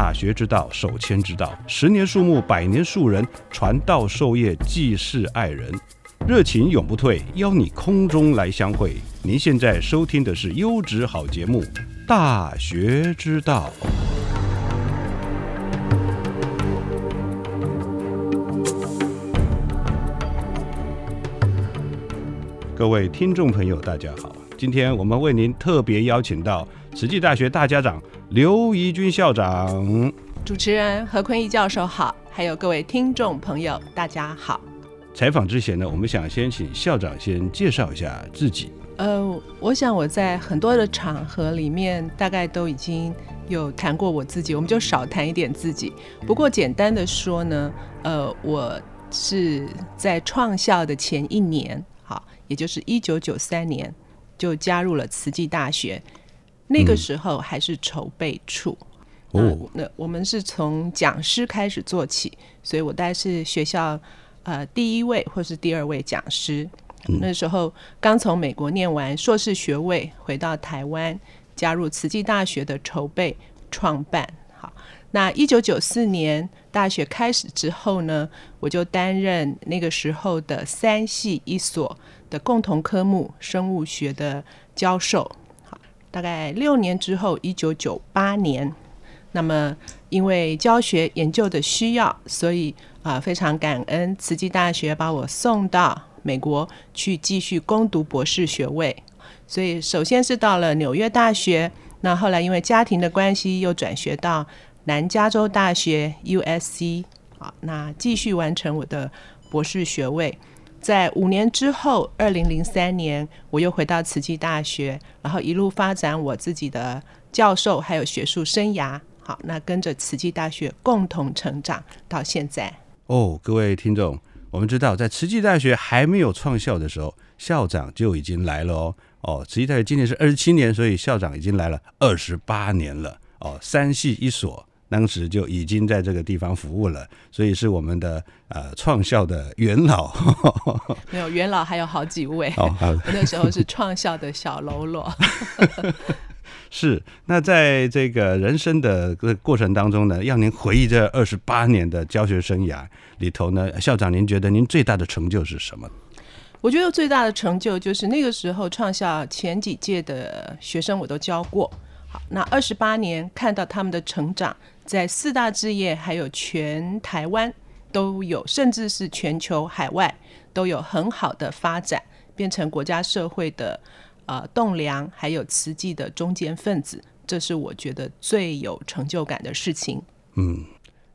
大学之道，守谦之道。十年树木，百年树人，传道授业，济世爱人，热情永不退，邀你空中来相会。您现在收听的是优质好节目《大学之道》。各位听众朋友，大家好，今天我们为您特别邀请到慈济大学大家长刘怡君校长。主持人何坤义教授好，还有各位听众朋友，大家好。采访之前呢，我们想先请校长先介绍一下自己。呃，我想我在很多的场合里面，大概都已经有谈过我自己，我们就少谈一点自己。不过简单的说呢，呃，我是在创校的前一年，好，也就是一九九三年，就加入了慈济大学。那个时候还是筹备处。哦，那我们是从讲师开始做起，所以我大概是学校呃第一位或是第二位讲师。那时候刚从美国念完硕士学位，回到台湾，加入慈济大学的筹备创办。好，那一九九四年大学开始之后呢，我就担任那个时候的三系一所的共同科目生物学的教授。大概六年之后，一九九八年。那么，因为教学研究的需要，所以啊，非常感恩慈济大学把我送到美国去继续攻读博士学位。所以，首先是到了纽约大学，那后来因为家庭的关系，又转学到南加州大学 （U.S.C.）。好，那继续完成我的博士学位。在五年之后，二零零三年，我又回到慈济大学，然后一路发展我自己的教授还有学术生涯。好，那跟着慈济大学共同成长到现在。哦，各位听众，我们知道在慈济大学还没有创校的时候，校长就已经来了哦。哦，慈济大学今年是二十七年，所以校长已经来了二十八年了。哦，三系一所当时就已经在这个地方服务了，所以是我们的呃创校的元老。没有元老还有好几位。哦，我那时候是创校的小喽啰。是，那在这个人生的个过程当中呢，要您回忆这二十八年的教学生涯里头呢，校长您觉得您最大的成就是什么？我觉得最大的成就就是那个时候创校前几届的学生我都教过，好，那二十八年看到他们的成长，在四大置业还有全台湾都有，甚至是全球海外都有很好的发展，变成国家社会的。呃，栋梁还有慈济的中间分子，这是我觉得最有成就感的事情。嗯，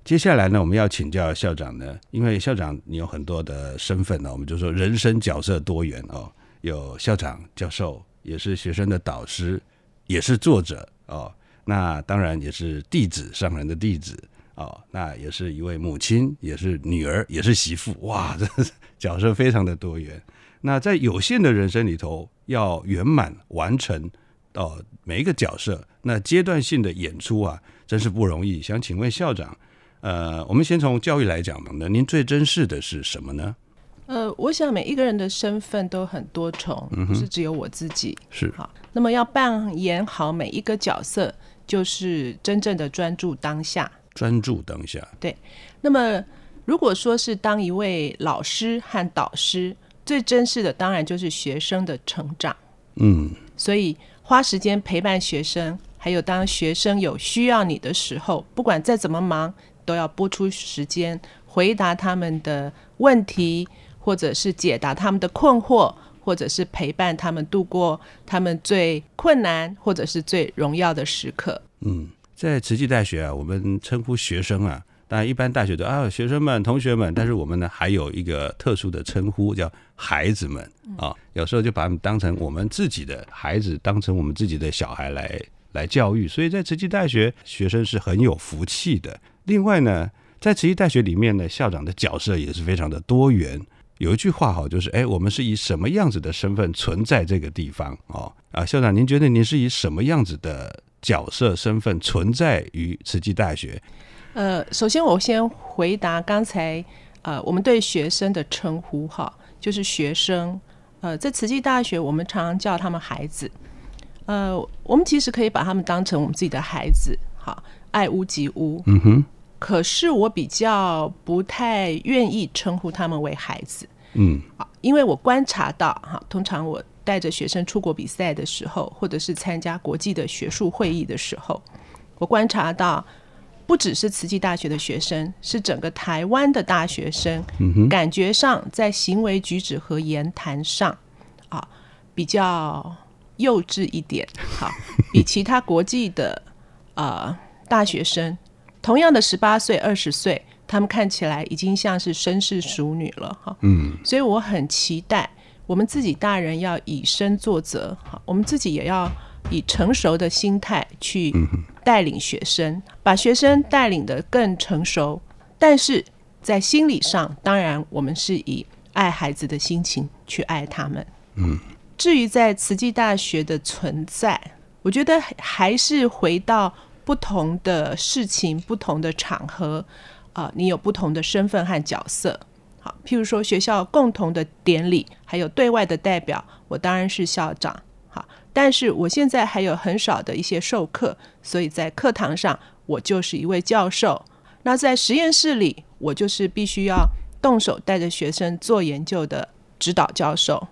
接下来呢，我们要请教校长呢，因为校长你有很多的身份呢，我们就说人生角色多元哦，有校长、教授，也是学生的导师，也是作者哦，那当然也是弟子上人的弟子哦，那也是一位母亲，也是女儿，也是媳妇，哇，这角色非常的多元。那在有限的人生里头，要圆满完成哦每一个角色，那阶段性的演出啊，真是不容易。想请问校长，呃，我们先从教育来讲吧那您最珍视的是什么呢？呃，我想每一个人的身份都很多重，不是只有我自己。是好，那么要扮演好每一个角色，就是真正的专注当下。专注当下。对。那么如果说是当一位老师和导师。最珍视的当然就是学生的成长，嗯，所以花时间陪伴学生，还有当学生有需要你的时候，不管再怎么忙，都要拨出时间回答他们的问题，或者是解答他们的困惑，或者是陪伴他们度过他们最困难或者是最荣耀的时刻。嗯，在慈济大学啊，我们称呼学生啊，当然一般大学都啊学生们、同学们，但是我们呢还有一个特殊的称呼叫孩子们啊，有时候就把他们当成我们自己的孩子，当成我们自己的小孩来来教育。所以在慈济大学，学生是很有福气的。另外呢，在慈济大学里面呢，校长的角色也是非常的多元。有一句话哈，就是哎，我们是以什么样子的身份存在这个地方哦？啊，校长，您觉得您是以什么样子的？角色身份存在于慈济大学。呃，首先我先回答刚才呃，我们对学生的称呼哈，就是学生。呃，在慈济大学，我们常常叫他们孩子。呃，我们其实可以把他们当成我们自己的孩子，好，爱屋及乌。嗯哼。可是我比较不太愿意称呼他们为孩子。嗯。啊，因为我观察到哈，通常我。带着学生出国比赛的时候，或者是参加国际的学术会议的时候，我观察到，不只是慈济大学的学生，是整个台湾的大学生，感觉上在行为举止和言谈上，啊，比较幼稚一点，好，比其他国际的呃大学生，同样的十八岁、二十岁，他们看起来已经像是绅士淑女了，哈，嗯，所以我很期待。我们自己大人要以身作则，哈，我们自己也要以成熟的心态去带领学生，把学生带领的更成熟。但是在心理上，当然我们是以爱孩子的心情去爱他们。嗯，至于在慈济大学的存在，我觉得还是回到不同的事情、不同的场合，啊，你有不同的身份和角色。好，譬如说学校共同的典礼，还有对外的代表，我当然是校长。好，但是我现在还有很少的一些授课，所以在课堂上我就是一位教授。那在实验室里，我就是必须要动手带着学生做研究的指导教授，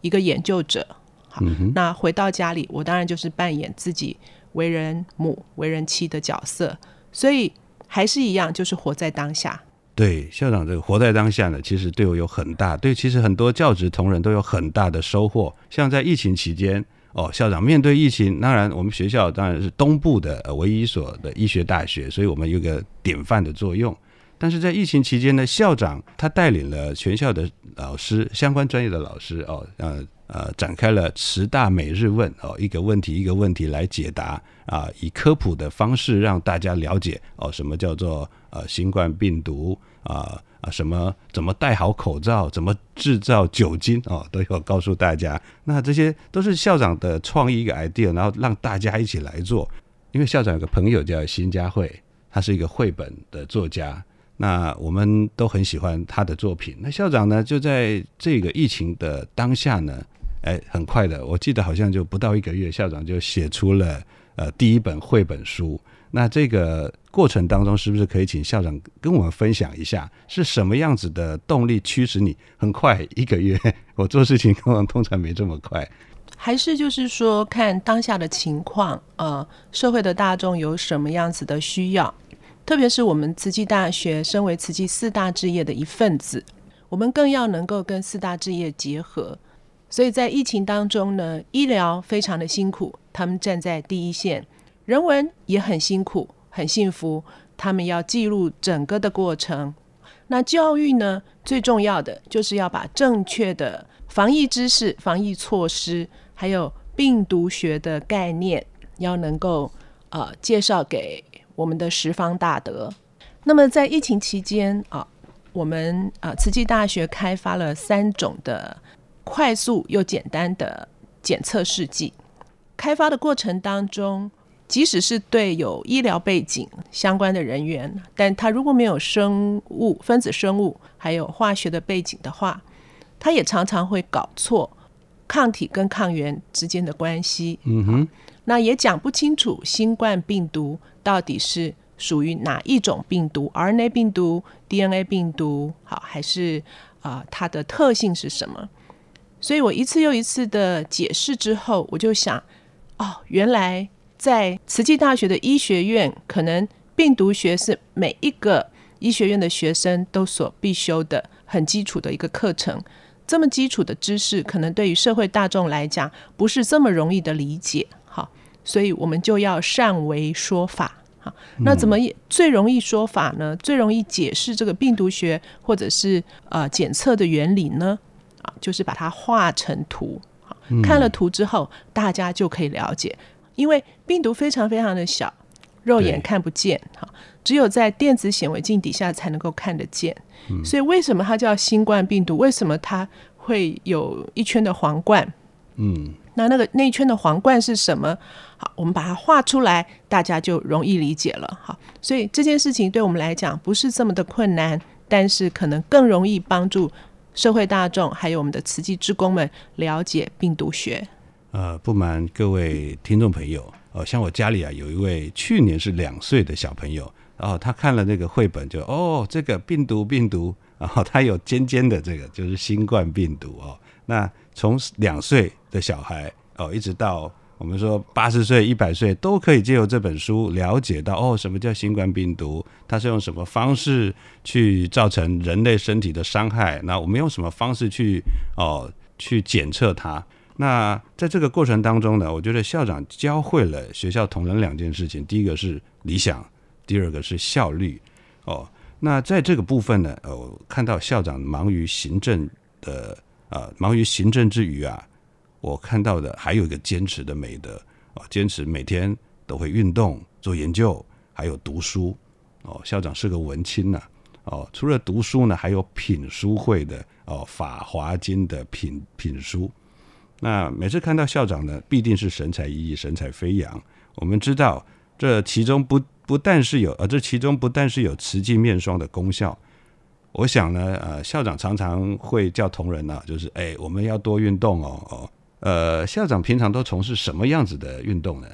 一个研究者。好，那回到家里，我当然就是扮演自己为人母、为人妻的角色。所以还是一样，就是活在当下。对校长这个活在当下呢，其实对我有很大对，其实很多教职同仁都有很大的收获。像在疫情期间，哦，校长面对疫情，当然我们学校当然是东部的唯一所的医学大学，所以我们有个典范的作用。但是在疫情期间呢，校长他带领了全校的老师，相关专业的老师哦，呃呃，展开了十大每日问哦，一个问题一个问题来解答啊，以科普的方式让大家了解哦，什么叫做呃新冠病毒啊啊，什么怎么戴好口罩，怎么制造酒精哦，都有告诉大家。那这些都是校长的创意一个 idea，然后让大家一起来做。因为校长有个朋友叫辛佳慧，他是一个绘本的作家。那我们都很喜欢他的作品。那校长呢，就在这个疫情的当下呢，哎，很快的，我记得好像就不到一个月，校长就写出了呃第一本绘本书。那这个过程当中，是不是可以请校长跟我们分享一下，是什么样子的动力驱使你很快一个月？我做事情通常没这么快，还是就是说看当下的情况，呃，社会的大众有什么样子的需要？特别是我们慈济大学身为慈济四大置业的一份子，我们更要能够跟四大置业结合。所以在疫情当中呢，医疗非常的辛苦，他们站在第一线；人文也很辛苦，很幸福，他们要记录整个的过程。那教育呢，最重要的就是要把正确的防疫知识、防疫措施，还有病毒学的概念，要能够呃介绍给。我们的十方大德。那么在疫情期间啊，我们啊慈济大学开发了三种的快速又简单的检测试剂。开发的过程当中，即使是对有医疗背景相关的人员，但他如果没有生物、分子生物还有化学的背景的话，他也常常会搞错抗体跟抗原之间的关系。嗯哼。那也讲不清楚新冠病毒到底是属于哪一种病毒，RNA 病毒、DNA 病毒，好还是啊它的特性是什么？所以我一次又一次的解释之后，我就想，哦，原来在慈济大学的医学院，可能病毒学是每一个医学院的学生都所必修的很基础的一个课程。这么基础的知识，可能对于社会大众来讲不是这么容易的理解。好，所以我们就要善为说法。好，那怎么最容易说法呢？最容易解释这个病毒学或者是呃检测的原理呢？啊，就是把它画成图。好，看了图之后，大家就可以了解。因为病毒非常非常的小，肉眼看不见。哈，只有在电子显微镜底下才能够看得见。所以为什么它叫新冠病毒？为什么它会有一圈的皇冠？嗯，那那个那一圈的皇冠是什么？好，我们把它画出来，大家就容易理解了。好，所以这件事情对我们来讲不是这么的困难，但是可能更容易帮助社会大众还有我们的慈济职工们了解病毒学。呃，不瞒各位听众朋友，呃，像我家里啊，有一位去年是两岁的小朋友，然后他看了那个绘本，就哦，这个病毒病毒，然后他有尖尖的这个就是新冠病毒哦。那从两岁的小孩哦，一直到我们说八十岁、一百岁，都可以借由这本书了解到哦，什么叫新冠病毒？它是用什么方式去造成人类身体的伤害？那我们用什么方式去哦去检测它？那在这个过程当中呢，我觉得校长教会了学校同仁两件事情：第一个是理想，第二个是效率。哦，那在这个部分呢，呃，看到校长忙于行政的啊，忙于行政之余啊，我看到的还有一个坚持的美德啊，坚持每天都会运动、做研究，还有读书。哦，校长是个文青呐。哦，除了读书呢，还有品书会的哦，《法华经》的品品书。那每次看到校长呢，必定是神采奕奕、神采飞扬。我们知道，这其中不不但是有，呃，这其中不但是有慈济面霜的功效。我想呢，呃，校长常常会叫同仁呢，就是哎，我们要多运动哦，哦，呃，校长平常都从事什么样子的运动呢？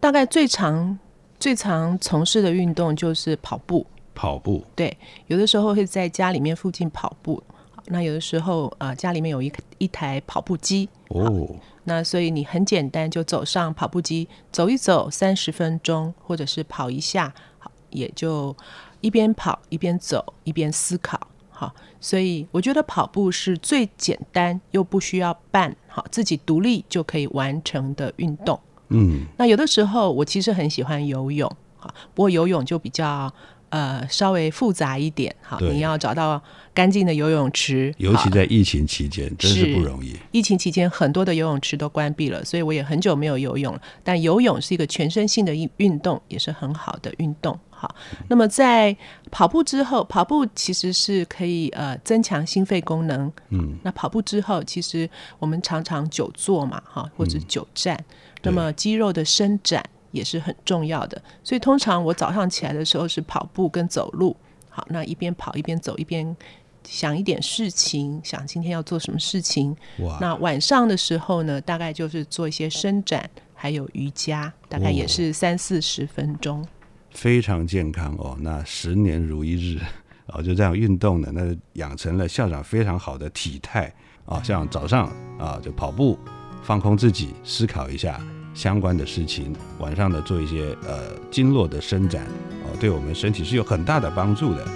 大概最常、最常从事的运动就是跑步。跑步，对，有的时候会在家里面附近跑步。那有的时候啊，家里面有一一台跑步机哦，那所以你很简单就走上跑步机走一走三十分钟，或者是跑一下，好，也就一边跑一边走一边思考，好，所以我觉得跑步是最简单又不需要伴，好，自己独立就可以完成的运动。嗯，那有的时候我其实很喜欢游泳，好，不过游泳就比较。呃，稍微复杂一点，哈，你要找到干净的游泳池，尤其在疫情期间，真是不容易。疫情期间，很多的游泳池都关闭了，所以我也很久没有游泳了。但游泳是一个全身性的运运动，也是很好的运动。好，那么在跑步之后，跑步其实是可以呃增强心肺功能。嗯，那跑步之后，其实我们常常久坐嘛，哈，或者久站，那么肌肉的伸展。也是很重要的，所以通常我早上起来的时候是跑步跟走路。好，那一边跑一边走，一边想一点事情，想今天要做什么事情。哇！那晚上的时候呢，大概就是做一些伸展，还有瑜伽，大概也是三四十分钟。非常健康哦，那十年如一日哦，就这样运动的，那养成了校长非常好的体态啊。像早上啊，就跑步，放空自己，思考一下。相关的事情，晚上的做一些呃经络的伸展，哦，对我们身体是有很大的帮助的。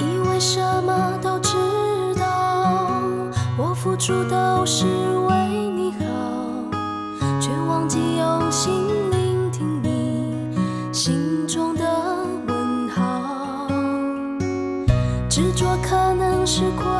以为什么都知道，我付出都是用心聆听你心中的问号。执着可能是。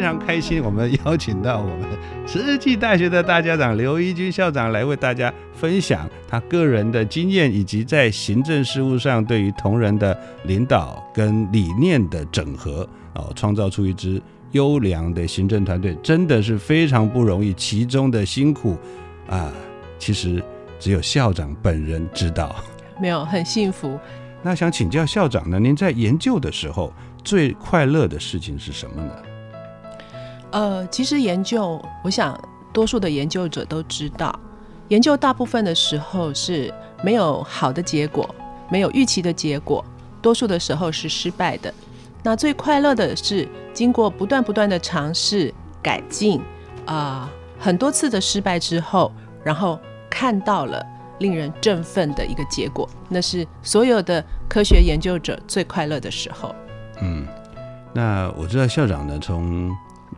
非常开心，我们邀请到我们慈济大学的大家长刘一军校长来为大家分享他个人的经验，以及在行政事务上对于同仁的领导跟理念的整合，哦，创造出一支优良的行政团队，真的是非常不容易。其中的辛苦啊，其实只有校长本人知道。没有很幸福。那想请教校长呢，您在研究的时候最快乐的事情是什么呢？呃，其实研究，我想多数的研究者都知道，研究大部分的时候是没有好的结果，没有预期的结果，多数的时候是失败的。那最快乐的是经过不断不断的尝试改进，啊、很多次的失败之后，然后看到了令人振奋的一个结果，那是所有的科学研究者最快乐的时候。嗯，那我知道校长呢，从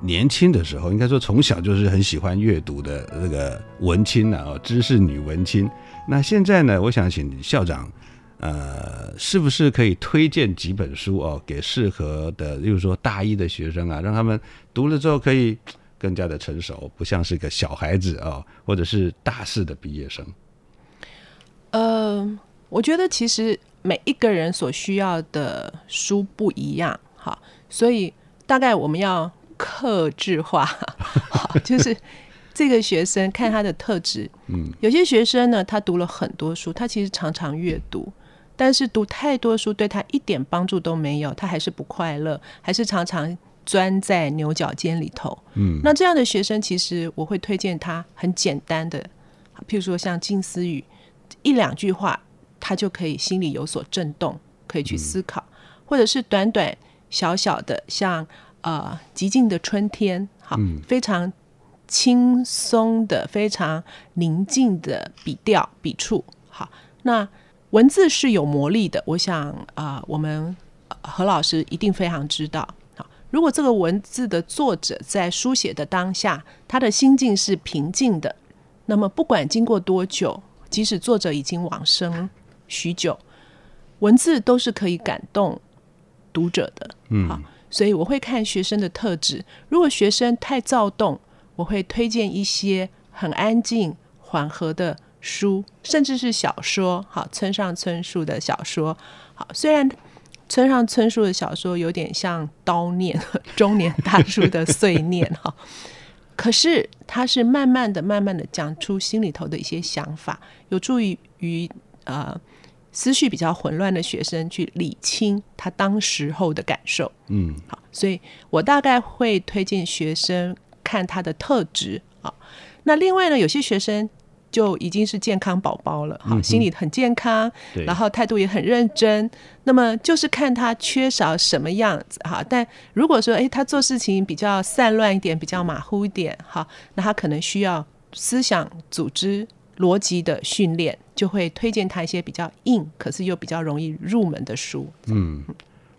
年轻的时候，应该说从小就是很喜欢阅读的这个文青啊，哦，知识女文青。那现在呢，我想请校长，呃，是不是可以推荐几本书哦，给适合的，例如说大一的学生啊，让他们读了之后可以更加的成熟，不像是个小孩子哦，或者是大四的毕业生。呃，我觉得其实每一个人所需要的书不一样，哈，所以大概我们要克制化，好，就是这个学生看他的特质，嗯，有些学生呢，他读了很多书，他其实常常阅读，但是读太多书对他一点帮助都没有，他还是不快乐，还是常常钻在牛角尖里头。嗯。那这样的学生，其实我会推荐他很简单的，譬如说像近思语，一两句话，他就可以心里有所震动，可以去思考，或者是短短小小的，像呃极静的春天，好，嗯非常轻松的、非常宁静的笔调、笔触。好，那文字是有魔力的，我想啊、呃我们呃何老师一定非常知道。好，如果这个文字的作者在书写的当下，他的心境是平静的，那么不管经过多久，即使作者已经往生许久，文字都是可以感动读者的。嗯好，所以我会看学生的特质。如果学生太躁动，我会推荐一些很安静、缓和的书，甚至是小说。好，村上春树的小说。好，虽然村上春树的小说有点像叨念 中年大叔的碎念哈，可是他是慢慢的、慢慢的讲出心里头的一些想法，有助于于呃思绪比较混乱的学生去理清他当时候的感受。嗯，好，所以我大概会推荐学生看他的特质啊。那另外呢，有些学生就已经是健康宝宝了，哈，心理很健康，对然后态度也很认真。那么就是看他缺少什么样子哈。但如果说，诶，他做事情比较散乱一点，比较马虎一点，哈，那他可能需要思想组织逻辑的训练，就会推荐他一些比较硬，可是又比较容易入门的书。嗯，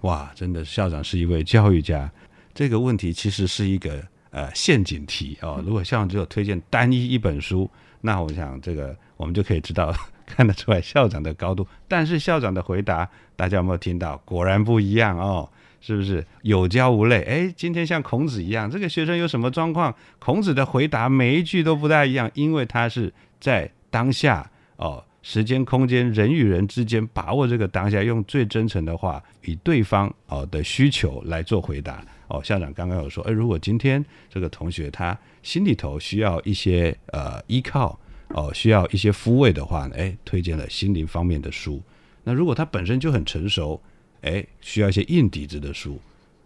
哇，真的校长是一位教育家。这个问题其实是一个呃陷阱题哦。如果校长只有推荐单一一本书，那我想这个我们就可以知道 看得出来校长的高度。但是校长的回答，大家有没有听到？果然不一样哦，是不是有教无类？哎，今天像孔子一样，这个学生有什么状况？孔子的回答每一句都不大一样，因为他是在当下哦。时间、空间、人与人之间把握这个当下，用最真诚的话，以对方哦的需求来做回答。哦，校长刚刚有说，哎，如果今天这个同学他心里头需要一些呃依靠，哦，需要一些抚慰的话呢，哎，推荐了心灵方面的书。那如果他本身就很成熟，哎，需要一些硬底子的书，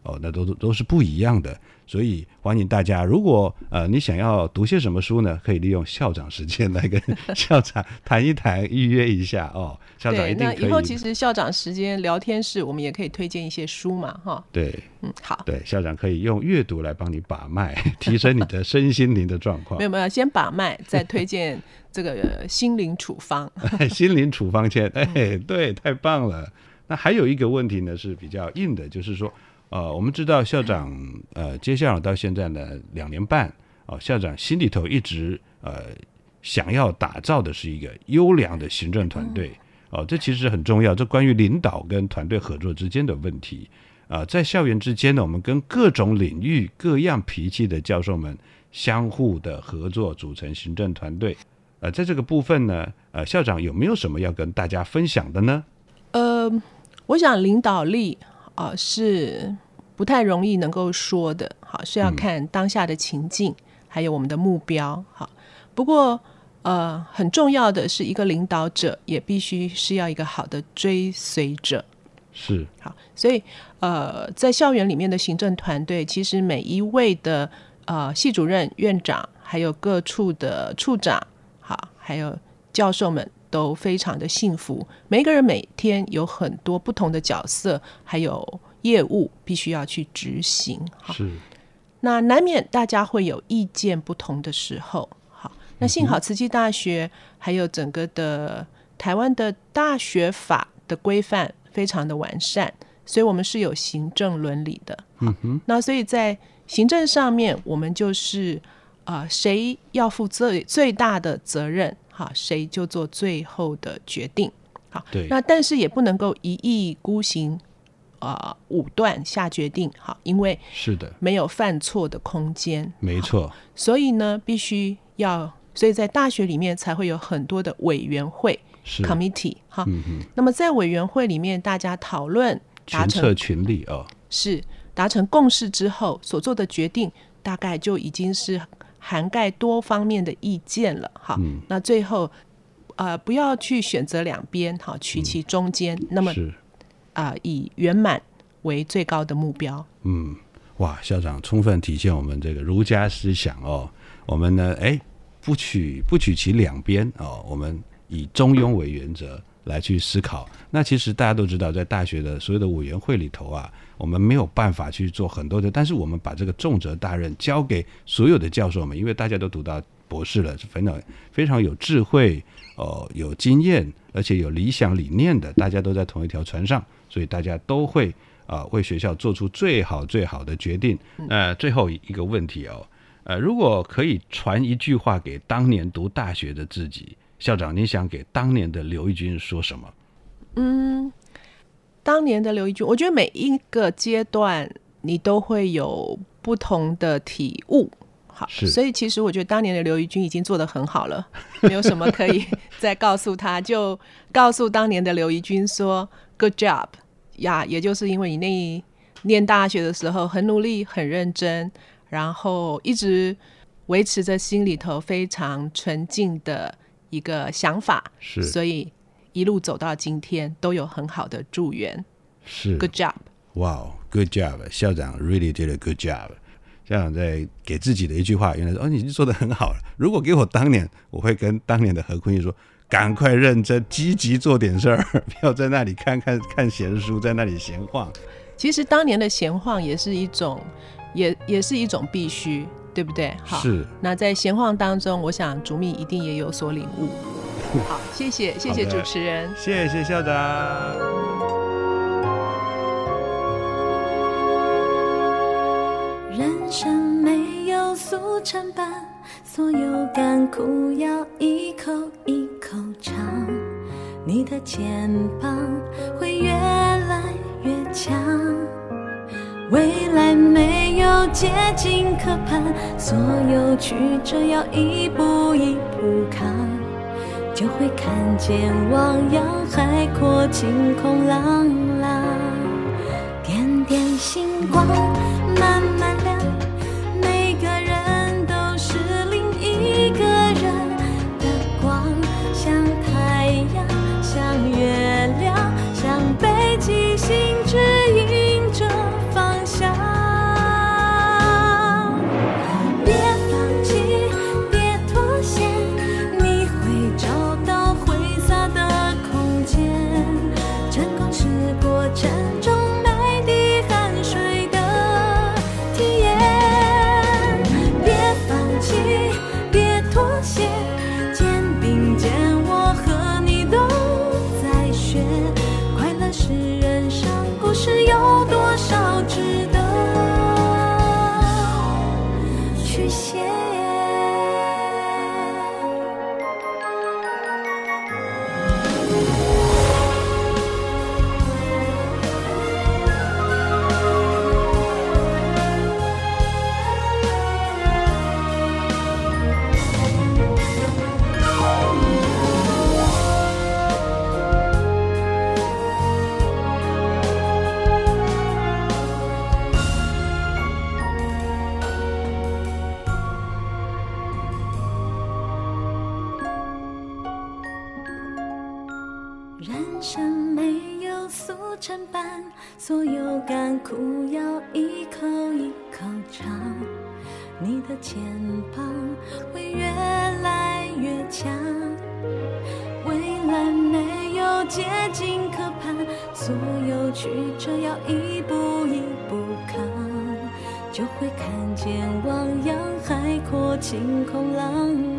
哦，那都都都是不一样的。所以欢迎大家，如果呃你想要读些什么书呢，可以利用校长时间来跟 校长谈一谈，预约一下哦。校长一定可以。那以后其实校长时间聊天室，我们也可以推荐一些书嘛，哈。对，嗯，好。对，校长可以用阅读来帮你把脉，提升你的身心灵的状况。没有没有，先把脉，再推荐这个心灵处方。心灵处方签，哎，对，太棒了。那还有一个问题呢，是比较硬的，就是说。呃，我们知道校长呃接校长到现在呢两年半哦，校长心里头一直呃想要打造的是一个优良的行政团队哦，这其实很重要，这关于领导跟团队合作之间的问题啊，在校园之间呢，我们跟各种领域各样脾气的教授们相互的合作，组成行政团队。呃，在这个部分呢，呃，校长有没有什么要跟大家分享的呢？呃，我想领导力。啊，是不太容易能够说的，好是要看当下的情境，还有我们的目标，好。不过，呃，很重要的是一个领导者也必须是要一个好的追随者，是好。所以，呃，在校园里面的行政团队，其实每一位的呃系主任、院长，还有各处的处长，好，还有教授们。都非常的幸福，每一个人每天有很多不同的角色，还有业务必须要去执行。是，那难免大家会有意见不同的时候。好，那幸好慈济大学还有整个的台湾的大学法的规范非常的完善，所以我们是有行政伦理的。嗯哼，那所以在行政上面，我们就是啊，谁要负最最大的责任？好，谁就做最后的决定。好，对。那但是也不能够一意孤行，啊，武断下决定。好，因为是的，没有犯错的空间。没错。所以呢，必须要，所以在大学里面才会有很多的委员会 （committee）。哈，嗯哼。那么在委员会里面，大家讨论，达成群力啊，是达成共识之后所做的决定，大概就已经是。涵盖多方面的意见了，哈，那最后，呃，不要去选择两边，哈，取其中间，那么，啊，以圆满为最高的目标。嗯，哇，校长充分体现我们这个儒家思想哦。我们呢，哎，不取不取其两边哦，我们以中庸为原则来去思考。那其实大家都知道，在大学的所有的委员会里头啊。我们没有办法去做很多的，但是我们把这个重责大任交给所有的教授们，因为大家都读到博士了，是非常非常有智慧、哦有经验，而且有理想理念的，大家都在同一条船上，所以大家都会啊为学校做出最好最好的决定。呃，最后一个问题哦，呃，如果可以传一句话给当年读大学的自己，校长，你想给当年的刘义军说什么？嗯。当年的刘一军，我觉得每一个阶段你都会有不同的体悟，好，所以其实我觉得当年的刘一军已经做得很好了，没有什么可以再告诉他，就告诉当年的刘一军说 “good job” 呀，也就是因为你那念大学的时候很努力、很认真，然后一直维持着心里头非常纯净的一个想法，是，所以一路走到今天都有很好的助缘。是，Good job！哇，Good job！校长 really did a good job。校长在给自己的一句话，原来说：“哦，你做的很好了。如果给我当年，我会跟当年的何坤义说，赶快认真积极做点事儿，不要在那里看看看闲书，在那里闲晃。”其实当年的闲晃也是一种，也也是一种必须，对不对？好，是。那在闲晃当中，我想竹蜜一定也有所领悟。好，谢谢，谢谢主持人，谢谢校长。人生没有速成班，所有甘苦要一口一口尝。你的肩膀会越来越强，未来没有捷径可攀，所有曲折要一步一步扛，就会看见汪洋海阔，晴空朗朗，点点星光。长，你的肩膀会越来越强。未来没有捷径可攀，所有曲折要一步一步扛，就会看见汪洋海阔，晴空朗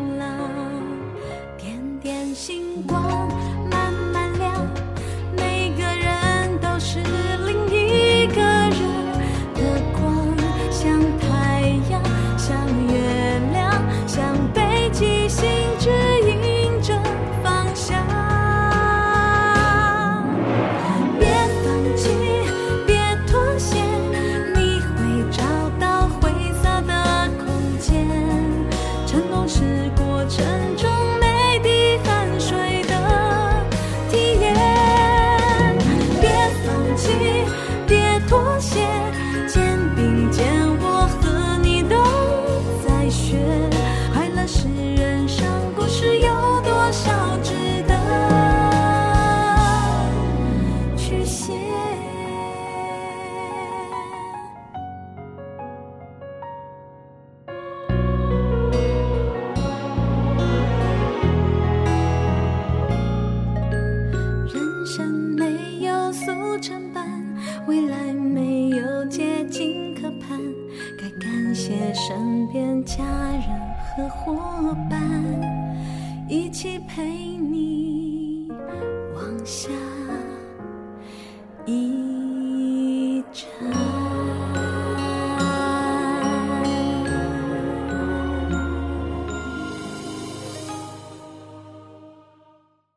妥协。